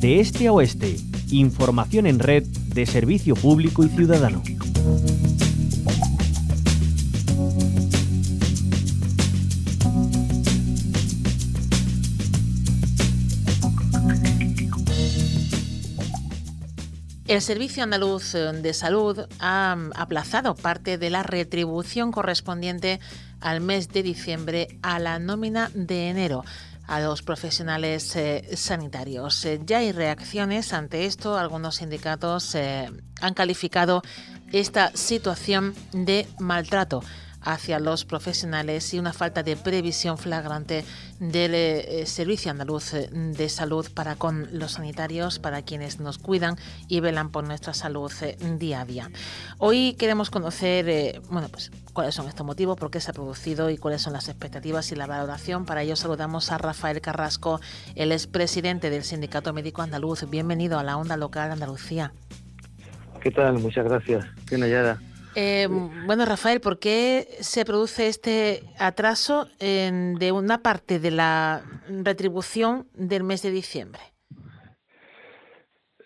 De este a oeste, información en red de servicio público y ciudadano. El Servicio Andaluz de Salud ha aplazado parte de la retribución correspondiente al mes de diciembre a la nómina de enero a los profesionales eh, sanitarios. Eh, ya hay reacciones ante esto. Algunos sindicatos eh, han calificado esta situación de maltrato hacia los profesionales y una falta de previsión flagrante del eh, Servicio Andaluz eh, de Salud para con los sanitarios, para quienes nos cuidan y velan por nuestra salud eh, día a día. Hoy queremos conocer bueno, pues, cuáles son estos motivos, por qué se ha producido y cuáles son las expectativas y la valoración. Para ello saludamos a Rafael Carrasco, el expresidente del Sindicato Médico Andaluz. Bienvenido a la Onda Local Andalucía. ¿Qué tal? Muchas gracias. Bien hallada. Eh, bueno, Rafael, ¿por qué se produce este atraso de una parte de la retribución del mes de diciembre?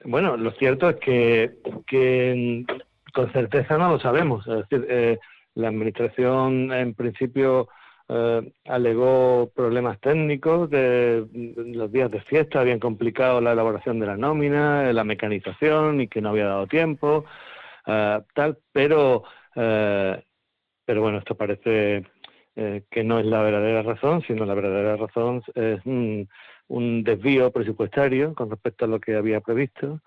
Bueno, lo cierto es que, con certeza no lo sabemos. Es decir, eh, la Administración en principio eh, alegó problemas técnicos de, los días de fiesta, habían complicado la elaboración de la nómina, la mecanización y que no había dado tiempo. Eh, tal, pero, eh, pero bueno, esto parece eh, que no es la verdadera razón, sino la verdadera razón es un, desvío presupuestario con respecto a lo que había previsto,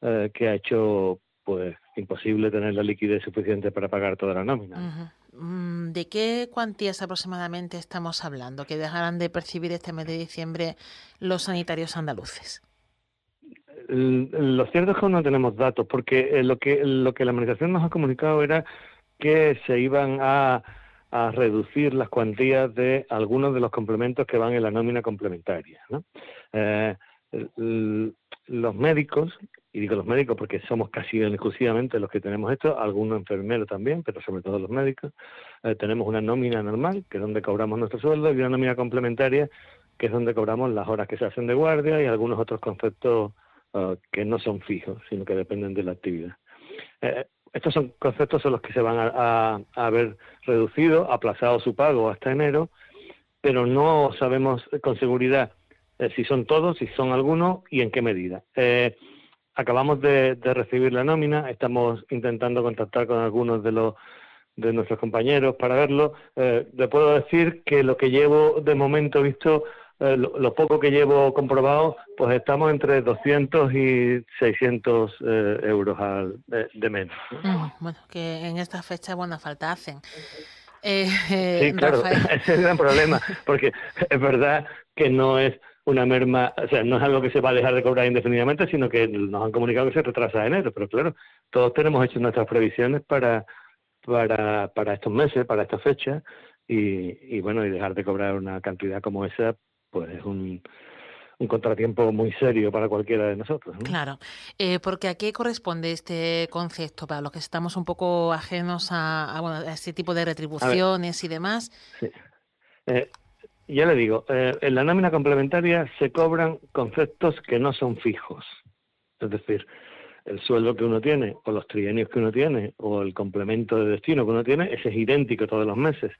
que ha hecho pues imposible tener la liquidez suficiente para pagar toda la nómina. Mm, ¿De qué cuantías aproximadamente estamos hablando que dejarán de percibir este mes de diciembre los sanitarios andaluces? Lo cierto es que no tenemos datos, porque eh, lo que, lo que la administración nos ha comunicado era que se iban a, reducir las cuantías de algunos de los complementos que van en la nómina complementaria. Eh, los médicos, y digo los médicos porque somos casi exclusivamente los que tenemos esto, algunos enfermeros también, pero sobre todo los médicos, eh, tenemos una nómina normal, que es donde cobramos nuestro sueldo, y una nómina complementaria, que es donde cobramos las horas que se hacen de guardia y algunos otros conceptos Ah, que no son fijos, sino que dependen de la actividad. Eh, estos son conceptos son los que se van a, ver reducido, aplazado su pago hasta enero, pero no sabemos con seguridad eh, si son todos, si son algunos y en qué medida. Eh, acabamos de, recibir la nómina, estamos intentando contactar con algunos de los de nuestros compañeros para verlo. le puedo decir que lo que llevo de momento visto eh, lo, poco que llevo comprobado, pues estamos entre 200 y 600 eh, euros al, de, menos. Mm, bueno, que en esta fecha buena falta hacen. Eh, sí, claro, ese es el gran problema, porque es verdad que no es una merma, o sea, no es algo que se va a dejar de cobrar indefinidamente, sino que nos han comunicado que se retrasa de enero, pero claro, todos tenemos hecho nuestras previsiones para, para, para estos meses, para esta fecha, y, y bueno, y dejar de cobrar una cantidad como esa, pues es un, un contratiempo muy serio para cualquiera de nosotros. Claro, eh, porque ¿a qué corresponde este concepto para los que estamos un poco ajenos a, bueno, a este tipo de retribuciones y demás? Sí. Eh, ya le digo, eh, en la nómina complementaria se cobran conceptos que no son fijos, es decir, el sueldo que uno tiene, o los trienios que uno tiene, o el complemento de destino que uno tiene, ese es idéntico todos los meses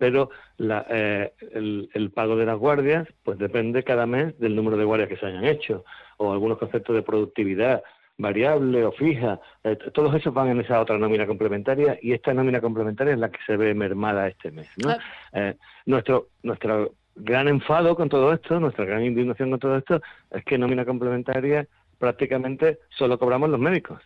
pero eh, el, pago de las guardias pues depende cada mes del número de guardias que se hayan hecho o algunos conceptos de productividad variable o fija, eh, todos esos van en esa otra nómina complementaria y esta nómina complementaria es la que se ve mermada este mes. ¿no? Eh, nuestro, nuestro gran enfado con todo esto, nuestra gran indignación con todo esto, es que nómina complementaria prácticamente solo cobramos los médicos.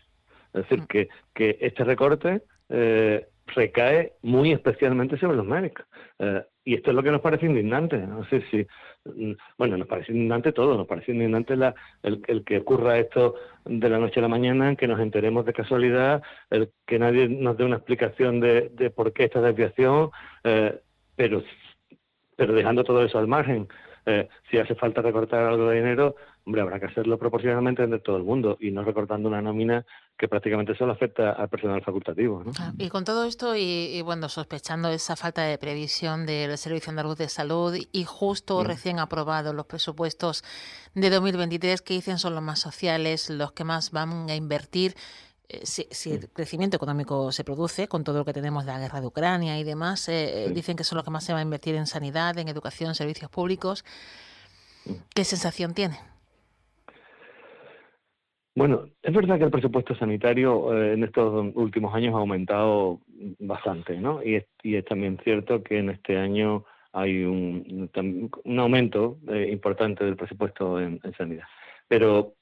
Es decir, mm. que, que este recorte eh, recae muy especialmente sobre los médicos. Eh, y esto es lo que nos parece indignante. No sé si, mm, bueno, nos parece indignante todo, nos parece indignante la, el, que ocurra esto de la noche a la mañana, que nos enteremos de casualidad, el que nadie nos dé una explicación de, por qué esta desviación, eh, pero, pero dejando todo eso al margen. Eh, si hace falta recortar algo de dinero, hombre, habrá que hacerlo proporcionalmente entre todo el mundo y no recortando una nómina que prácticamente solo afecta al personal facultativo. ¿no? Ah, y con todo esto, y, bueno, sospechando esa falta de previsión del Servicio Andaluz de Salud y justo mm. recién aprobados los presupuestos de 2023, que dicen son los más sociales, los que más van a invertir. Eh, si, el crecimiento económico se produce con todo lo que tenemos de la guerra de Ucrania y demás, eh, dicen que son los que más se va a invertir en sanidad, en educación, en servicios públicos. Mm. ¿Qué sensación tiene? Bueno, es verdad que el presupuesto sanitario eh, en estos últimos años ha aumentado bastante, ¿no? Y es, y es también cierto que en este año hay un, un aumento eh, importante del presupuesto en, sanidad. Pero,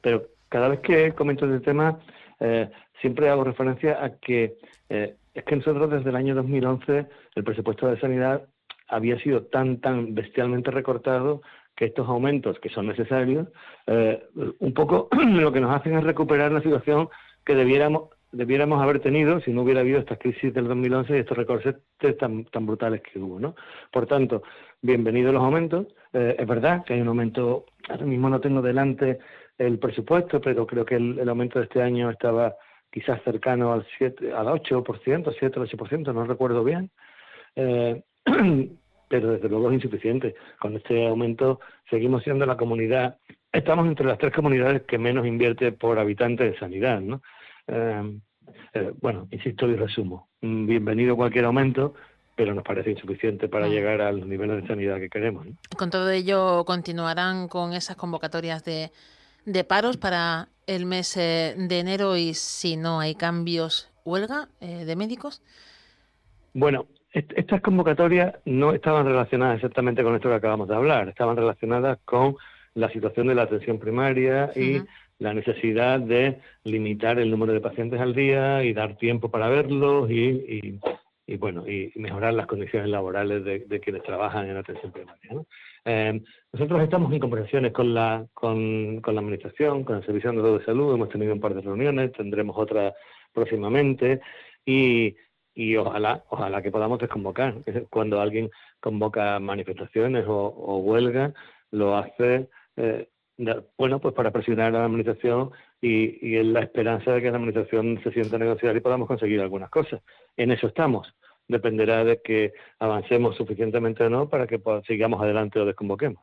pero cada vez que comento este tema, eh, siempre hago referencia a que es que nosotros desde el año 2011 el presupuesto de sanidad había sido tan, tan bestialmente recortado que estos aumentos que son necesarios, eh, un poco lo que nos hacen es recuperar la situación que debiéramos debiéramos haber tenido si no hubiera habido esta crisis del 2011 y estos recortes tan, tan brutales que hubo. ¿no? Por tanto, bienvenidos los aumentos. Eh, es verdad que hay un aumento, ahora mismo no tengo delante el presupuesto, pero creo que el, aumento de este año estaba quizás cercano al 7, al 8%, 7 o 8%, no recuerdo bien. Eh, pero desde luego es insuficiente. Con este aumento seguimos siendo la comunidad, estamos entre las tres comunidades que menos invierte por habitante en sanidad, ¿no? Eh, eh, bueno, insisto y resumo. Bienvenido cualquier aumento, pero nos parece insuficiente para llegar a los niveles de sanidad que queremos. Con todo ello, ¿continuarán con esas convocatorias de, de paros para el mes eh, de enero y si no hay cambios, huelga de médicos? Bueno, estas convocatorias no estaban relacionadas exactamente con esto que acabamos de hablar, estaban relacionadas con la situación de la atención primaria y la necesidad de limitar el número de pacientes al día y dar tiempo para verlos y, bueno y mejorar las condiciones laborales de, quienes trabajan en atención primaria. Eh, nosotros estamos en conversaciones con la con, con la administración, con el Servicio de Salud, hemos tenido un par de reuniones, tendremos otra próximamente y y ojalá, ojalá que podamos desconvocar. Cuando alguien convoca manifestaciones o, huelga, lo hace, eh, bueno, pues para presionar a la administración y, y en la esperanza de que la administración se sienta a negociar y podamos conseguir algunas cosas. En eso estamos. Dependerá de que avancemos suficientemente o no para que sigamos adelante o desconvoquemos.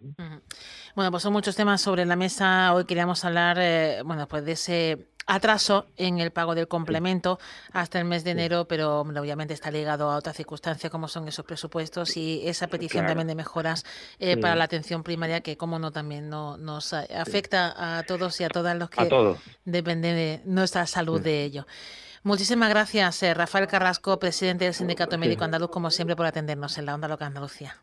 Bueno, pues son muchos temas sobre la mesa. Hoy queríamos hablar, eh, bueno, pues de ese atraso en el pago del complemento hasta el mes de enero, pero obviamente está ligado a otra circunstancia como son esos presupuestos y esa petición también de mejoras eh, para la atención primaria que como no también no, nos afecta a todos y a todas los que dependen de nuestra salud de ello. Muchísimas gracias, eh, Rafael Carrasco, presidente del Sindicato Médico Andaluz, como siempre, por atendernos en la Onda Loca Andalucía.